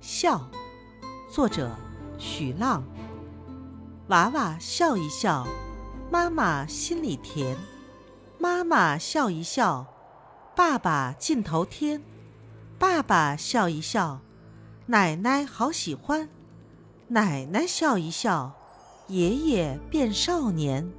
笑，作者许浪。娃娃笑一笑，妈妈心里甜；妈妈笑一笑，爸爸尽头天；爸爸笑一笑，奶奶好喜欢；奶奶笑一笑，爷爷变少年。